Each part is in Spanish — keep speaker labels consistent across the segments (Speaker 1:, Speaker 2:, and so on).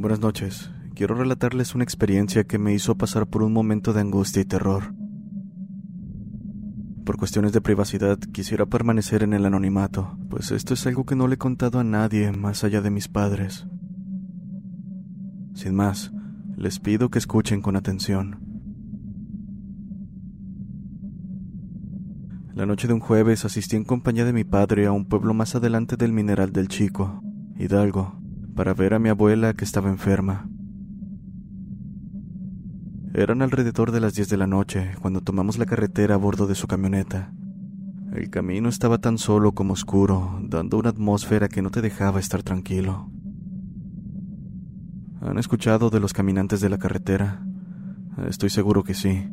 Speaker 1: Buenas noches. Quiero relatarles una experiencia que me hizo pasar por un momento de angustia y terror. Por cuestiones de privacidad quisiera permanecer en el anonimato, pues esto es algo que no le he contado a nadie más allá de mis padres. Sin más, les pido que escuchen con atención. La noche de un jueves asistí en compañía de mi padre a un pueblo más adelante del Mineral del Chico, Hidalgo, para ver a mi abuela que estaba enferma. Eran alrededor de las 10 de la noche cuando tomamos la carretera a bordo de su camioneta. El camino estaba tan solo como oscuro, dando una atmósfera que no te dejaba estar tranquilo. ¿Han escuchado de los caminantes de la carretera? Estoy seguro que sí.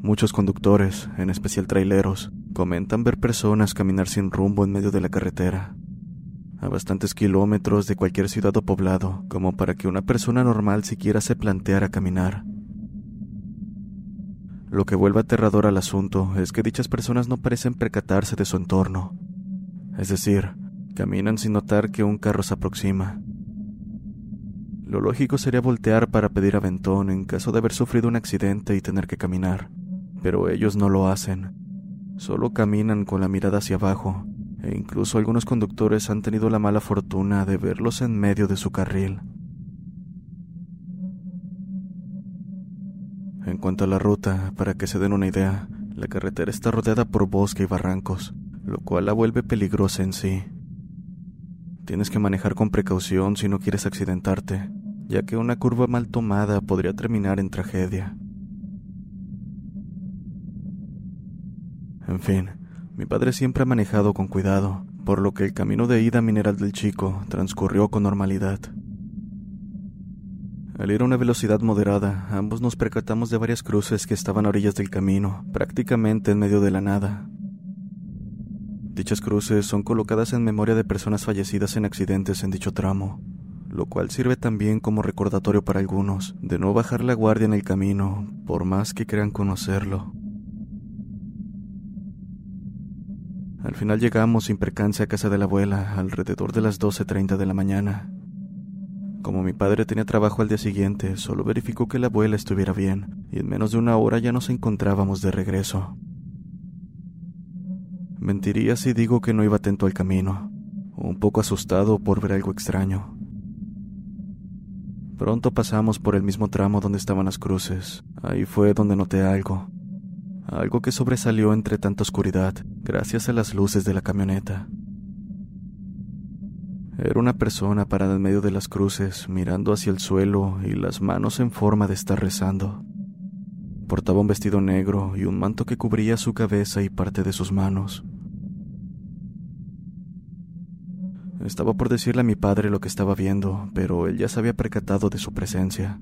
Speaker 1: Muchos conductores, en especial traileros, comentan ver personas caminar sin rumbo en medio de la carretera, a bastantes kilómetros de cualquier ciudad o poblado, como para que una persona normal siquiera se planteara caminar. Lo que vuelve aterrador al asunto es que dichas personas no parecen percatarse de su entorno. Es decir, caminan sin notar que un carro se aproxima. Lo lógico sería voltear para pedir aventón en caso de haber sufrido un accidente y tener que caminar, pero ellos no lo hacen. Solo caminan con la mirada hacia abajo, e incluso algunos conductores han tenido la mala fortuna de verlos en medio de su carril. En cuanto a la ruta, para que se den una idea, la carretera está rodeada por bosque y barrancos, lo cual la vuelve peligrosa en sí. Tienes que manejar con precaución si no quieres accidentarte, ya que una curva mal tomada podría terminar en tragedia. En fin, mi padre siempre ha manejado con cuidado, por lo que el camino de ida Mineral del Chico transcurrió con normalidad. Al ir a una velocidad moderada, ambos nos percatamos de varias cruces que estaban a orillas del camino, prácticamente en medio de la nada. Dichas cruces son colocadas en memoria de personas fallecidas en accidentes en dicho tramo, lo cual sirve también como recordatorio para algunos de no bajar la guardia en el camino, por más que crean conocerlo. Al final llegamos sin percance a casa de la abuela alrededor de las 12.30 de la mañana. Como mi padre tenía trabajo al día siguiente, solo verificó que la abuela estuviera bien, y en menos de una hora ya nos encontrábamos de regreso. Mentiría si digo que no iba atento al camino, un poco asustado por ver algo extraño. Pronto pasamos por el mismo tramo donde estaban las cruces. Ahí fue donde noté algo. Algo que sobresalió entre tanta oscuridad, gracias a las luces de la camioneta. Era una persona parada en medio de las cruces, mirando hacia el suelo y las manos en forma de estar rezando. Portaba un vestido negro y un manto que cubría su cabeza y parte de sus manos. Estaba por decirle a mi padre lo que estaba viendo, pero él ya se había percatado de su presencia.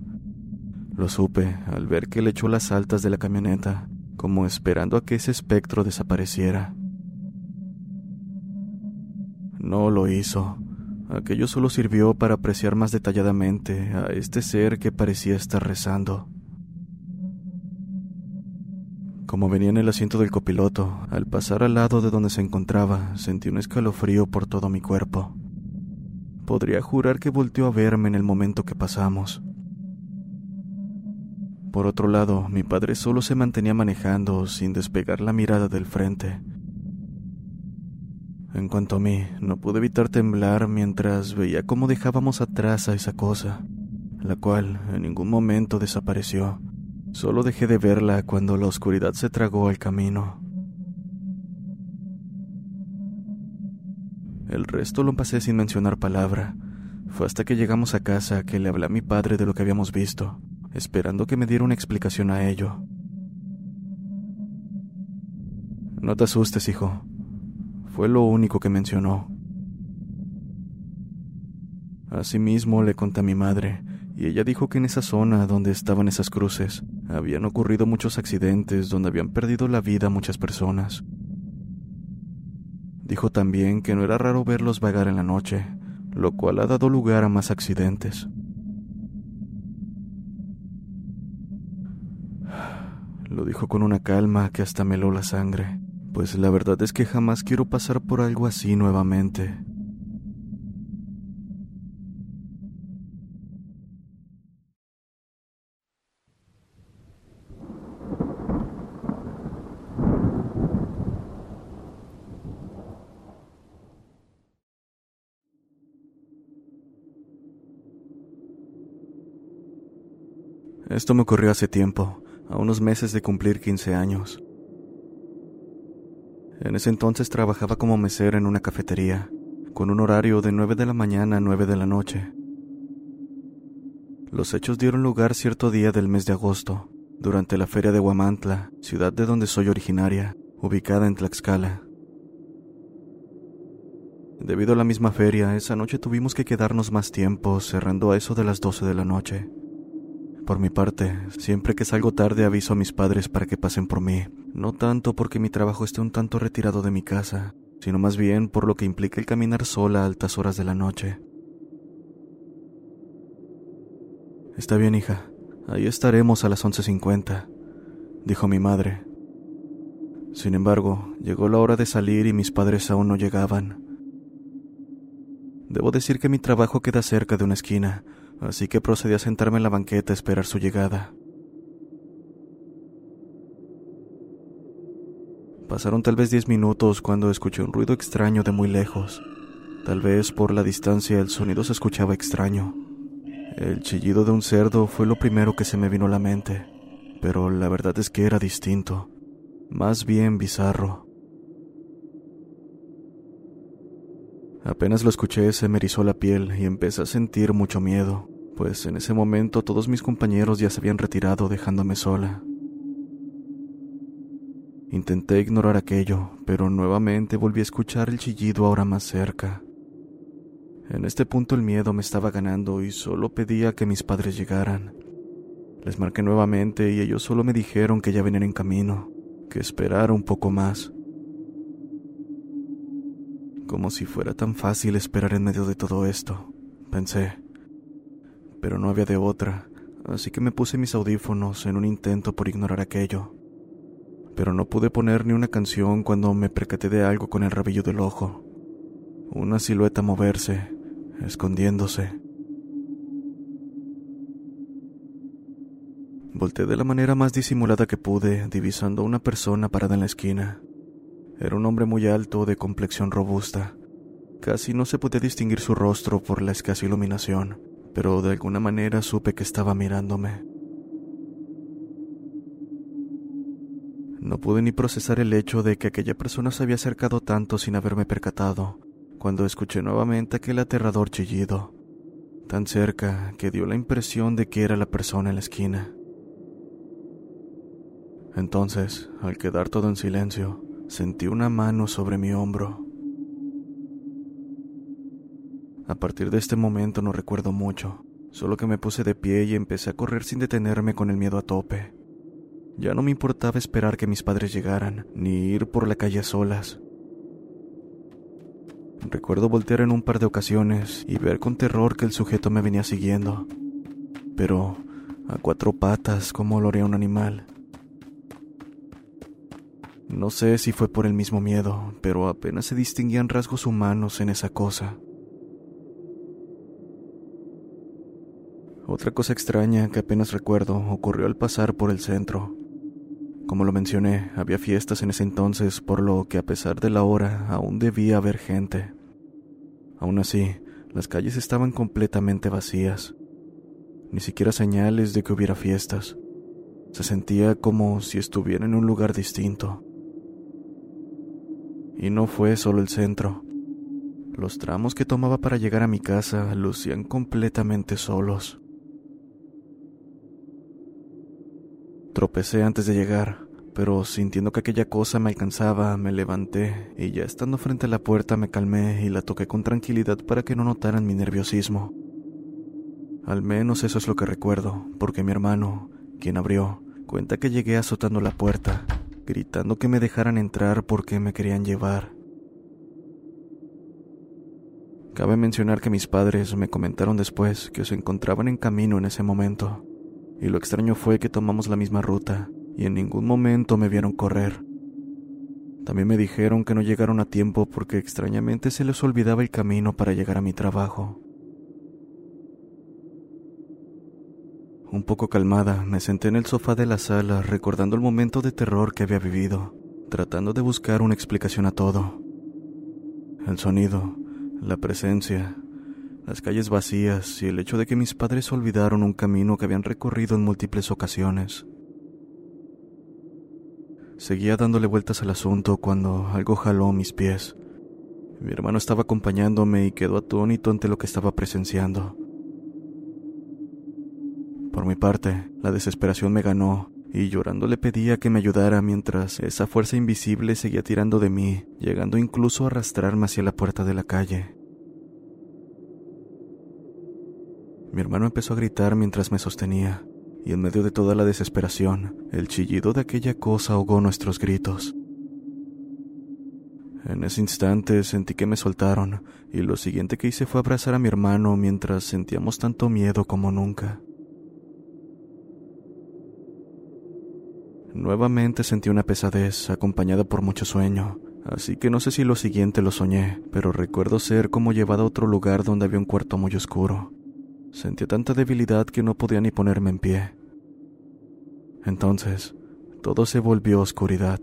Speaker 1: Lo supe al ver que le echó las altas de la camioneta, como esperando a que ese espectro desapareciera. No lo hizo. Aquello solo sirvió para apreciar más detalladamente a este ser que parecía estar rezando. Como venía en el asiento del copiloto, al pasar al lado de donde se encontraba, sentí un escalofrío por todo mi cuerpo. Podría jurar que volteó a verme en el momento que pasamos. Por otro lado, mi padre solo se mantenía manejando sin despegar la mirada del frente. En cuanto a mí, no pude evitar temblar mientras veía cómo dejábamos atrás a esa cosa, la cual en ningún momento desapareció. Solo dejé de verla cuando la oscuridad se tragó al camino. El resto lo pasé sin mencionar palabra. Fue hasta que llegamos a casa que le hablé a mi padre de lo que habíamos visto, esperando que me diera una explicación a ello. No te asustes, hijo. Fue lo único que mencionó. Asimismo le conté a mi madre, y ella dijo que en esa zona donde estaban esas cruces habían ocurrido muchos accidentes donde habían perdido la vida muchas personas. Dijo también que no era raro verlos vagar en la noche, lo cual ha dado lugar a más accidentes. Lo dijo con una calma que hasta meló la sangre, pues la verdad es que jamás quiero pasar por algo así nuevamente. Esto me ocurrió hace tiempo, a unos meses de cumplir 15 años. En ese entonces trabajaba como mesero en una cafetería, con un horario de 9 de la mañana a 9 de la noche. Los hechos dieron lugar cierto día del mes de agosto, durante la feria de Huamantla, ciudad de donde soy originaria, ubicada en Tlaxcala. Debido a la misma feria, esa noche tuvimos que quedarnos más tiempo, cerrando a eso de las 12 de la noche. Por mi parte, siempre que salgo tarde aviso a mis padres para que pasen por mí, no tanto porque mi trabajo esté un tanto retirado de mi casa, sino más bien por lo que implica el caminar sola a altas horas de la noche. Está bien, hija, ahí estaremos a las 11.50, dijo mi madre. Sin embargo, llegó la hora de salir y mis padres aún no llegaban. Debo decir que mi trabajo queda cerca de una esquina, así que procedí a sentarme en la banqueta a esperar su llegada. Pasaron tal vez diez minutos cuando escuché un ruido extraño de muy lejos. Tal vez por la distancia el sonido se escuchaba extraño. El chillido de un cerdo fue lo primero que se me vino a la mente, pero la verdad es que era distinto, más bien bizarro. Apenas lo escuché se me erizó la piel y empecé a sentir mucho miedo pues en ese momento todos mis compañeros ya se habían retirado dejándome sola. Intenté ignorar aquello, pero nuevamente volví a escuchar el chillido ahora más cerca. En este punto el miedo me estaba ganando y solo pedía que mis padres llegaran. Les marqué nuevamente y ellos solo me dijeron que ya venían en camino, que esperara un poco más. Como si fuera tan fácil esperar en medio de todo esto, pensé pero no había de otra, así que me puse mis audífonos en un intento por ignorar aquello. Pero no pude poner ni una canción cuando me percaté de algo con el rabillo del ojo. Una silueta moverse, escondiéndose. Volté de la manera más disimulada que pude, divisando a una persona parada en la esquina. Era un hombre muy alto, de complexión robusta. Casi no se podía distinguir su rostro por la escasa iluminación pero de alguna manera supe que estaba mirándome. No pude ni procesar el hecho de que aquella persona se había acercado tanto sin haberme percatado, cuando escuché nuevamente aquel aterrador chillido, tan cerca que dio la impresión de que era la persona en la esquina. Entonces, al quedar todo en silencio, sentí una mano sobre mi hombro. A partir de este momento no recuerdo mucho, solo que me puse de pie y empecé a correr sin detenerme con el miedo a tope. Ya no me importaba esperar que mis padres llegaran, ni ir por la calle solas. Recuerdo voltear en un par de ocasiones y ver con terror que el sujeto me venía siguiendo, pero a cuatro patas como lo haría un animal. No sé si fue por el mismo miedo, pero apenas se distinguían rasgos humanos en esa cosa. Otra cosa extraña que apenas recuerdo ocurrió al pasar por el centro. Como lo mencioné, había fiestas en ese entonces, por lo que a pesar de la hora aún debía haber gente. Aún así, las calles estaban completamente vacías. Ni siquiera señales de que hubiera fiestas. Se sentía como si estuviera en un lugar distinto. Y no fue solo el centro. Los tramos que tomaba para llegar a mi casa lucían completamente solos. Tropecé antes de llegar, pero sintiendo que aquella cosa me alcanzaba, me levanté y ya estando frente a la puerta me calmé y la toqué con tranquilidad para que no notaran mi nerviosismo. Al menos eso es lo que recuerdo, porque mi hermano, quien abrió, cuenta que llegué azotando la puerta, gritando que me dejaran entrar porque me querían llevar. Cabe mencionar que mis padres me comentaron después que se encontraban en camino en ese momento y lo extraño fue que tomamos la misma ruta y en ningún momento me vieron correr. También me dijeron que no llegaron a tiempo porque extrañamente se les olvidaba el camino para llegar a mi trabajo. Un poco calmada, me senté en el sofá de la sala recordando el momento de terror que había vivido, tratando de buscar una explicación a todo. El sonido, la presencia, las calles vacías y el hecho de que mis padres olvidaron un camino que habían recorrido en múltiples ocasiones. Seguía dándole vueltas al asunto cuando algo jaló mis pies. Mi hermano estaba acompañándome y quedó atónito ante lo que estaba presenciando. Por mi parte, la desesperación me ganó y llorando le pedía que me ayudara mientras esa fuerza invisible seguía tirando de mí, llegando incluso a arrastrarme hacia la puerta de la calle. Mi hermano empezó a gritar mientras me sostenía, y en medio de toda la desesperación, el chillido de aquella cosa ahogó nuestros gritos. En ese instante sentí que me soltaron, y lo siguiente que hice fue abrazar a mi hermano mientras sentíamos tanto miedo como nunca. Nuevamente sentí una pesadez acompañada por mucho sueño, así que no sé si lo siguiente lo soñé, pero recuerdo ser como llevado a otro lugar donde había un cuarto muy oscuro. Sentía tanta debilidad que no podía ni ponerme en pie. Entonces, todo se volvió oscuridad.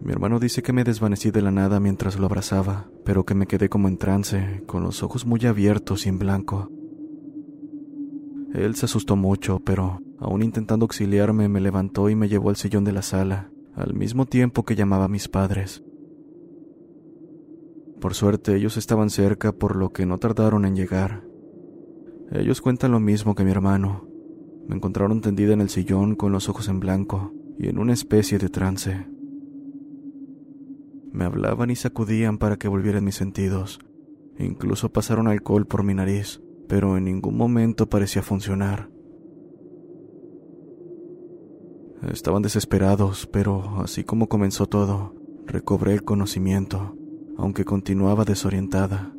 Speaker 1: Mi hermano dice que me desvanecí de la nada mientras lo abrazaba, pero que me quedé como en trance, con los ojos muy abiertos y en blanco. Él se asustó mucho, pero, aún intentando auxiliarme, me levantó y me llevó al sillón de la sala, al mismo tiempo que llamaba a mis padres. Por suerte ellos estaban cerca por lo que no tardaron en llegar. Ellos cuentan lo mismo que mi hermano. Me encontraron tendida en el sillón con los ojos en blanco y en una especie de trance. Me hablaban y sacudían para que volvieran mis sentidos. Incluso pasaron alcohol por mi nariz, pero en ningún momento parecía funcionar. Estaban desesperados, pero así como comenzó todo, recobré el conocimiento aunque continuaba desorientada.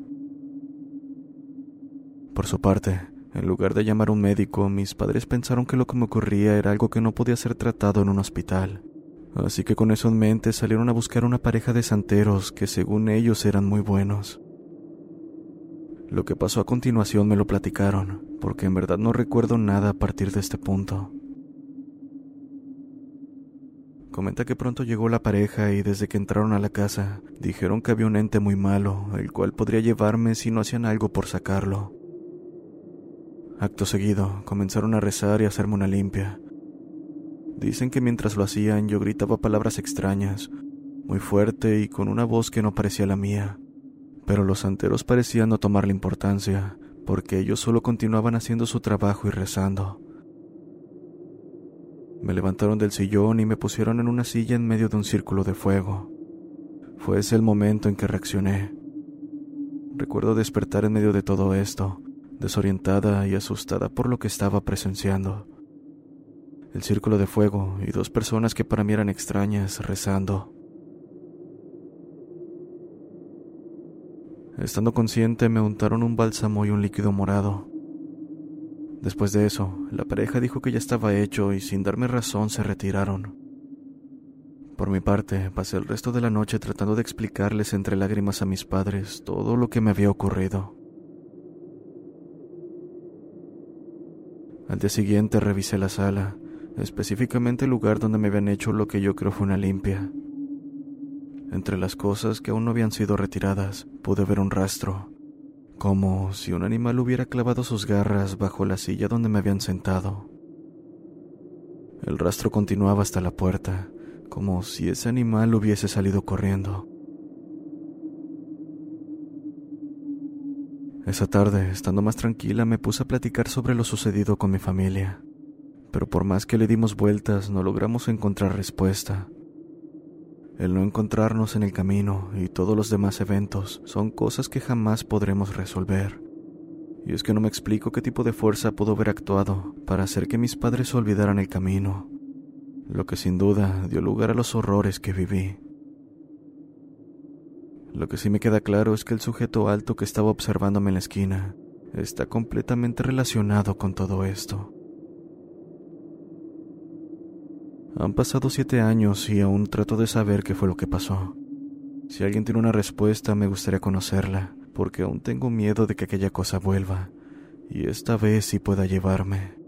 Speaker 1: Por su parte, en lugar de llamar a un médico, mis padres pensaron que lo que me ocurría era algo que no podía ser tratado en un hospital. Así que con eso en mente salieron a buscar una pareja de santeros que según ellos eran muy buenos. Lo que pasó a continuación me lo platicaron, porque en verdad no recuerdo nada a partir de este punto. Comenta que pronto llegó la pareja y desde que entraron a la casa dijeron que había un ente muy malo, el cual podría llevarme si no hacían algo por sacarlo. Acto seguido, comenzaron a rezar y a hacerme una limpia. Dicen que mientras lo hacían yo gritaba palabras extrañas, muy fuerte y con una voz que no parecía la mía, pero los santeros parecían no tomarle importancia, porque ellos solo continuaban haciendo su trabajo y rezando. Me levantaron del sillón y me pusieron en una silla en medio de un círculo de fuego. Fue ese el momento en que reaccioné. Recuerdo despertar en medio de todo esto, desorientada y asustada por lo que estaba presenciando. El círculo de fuego y dos personas que para mí eran extrañas rezando. Estando consciente me untaron un bálsamo y un líquido morado. Después de eso, la pareja dijo que ya estaba hecho y sin darme razón se retiraron. Por mi parte, pasé el resto de la noche tratando de explicarles entre lágrimas a mis padres todo lo que me había ocurrido. Al día siguiente revisé la sala, específicamente el lugar donde me habían hecho lo que yo creo fue una limpia. Entre las cosas que aún no habían sido retiradas, pude ver un rastro, como si un animal hubiera clavado sus garras bajo la silla donde me habían sentado. El rastro continuaba hasta la puerta, como si ese animal hubiese salido corriendo. Esa tarde, estando más tranquila, me puse a platicar sobre lo sucedido con mi familia, pero por más que le dimos vueltas, no logramos encontrar respuesta. El no encontrarnos en el camino y todos los demás eventos son cosas que jamás podremos resolver. Y es que no me explico qué tipo de fuerza pudo haber actuado para hacer que mis padres olvidaran el camino lo que sin duda dio lugar a los horrores que viví. Lo que sí me queda claro es que el sujeto alto que estaba observándome en la esquina está completamente relacionado con todo esto. Han pasado siete años y aún trato de saber qué fue lo que pasó. Si alguien tiene una respuesta me gustaría conocerla, porque aún tengo miedo de que aquella cosa vuelva, y esta vez sí pueda llevarme.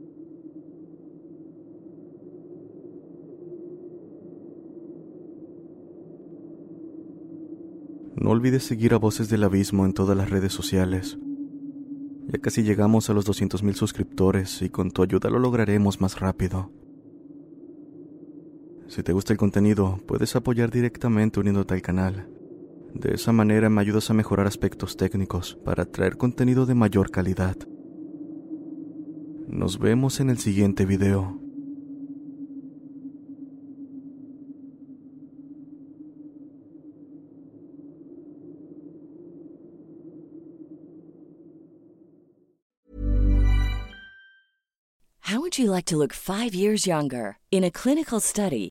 Speaker 1: No olvides seguir a Voces del Abismo en todas las redes sociales. Ya casi llegamos a los 200.000 suscriptores y con tu ayuda lo lograremos más rápido. Si te gusta el contenido, puedes apoyar directamente uniéndote al canal. De esa manera me ayudas a mejorar aspectos técnicos para traer contenido de mayor calidad. Nos vemos en el siguiente video.
Speaker 2: How would you like to look five years younger? In a clinical study,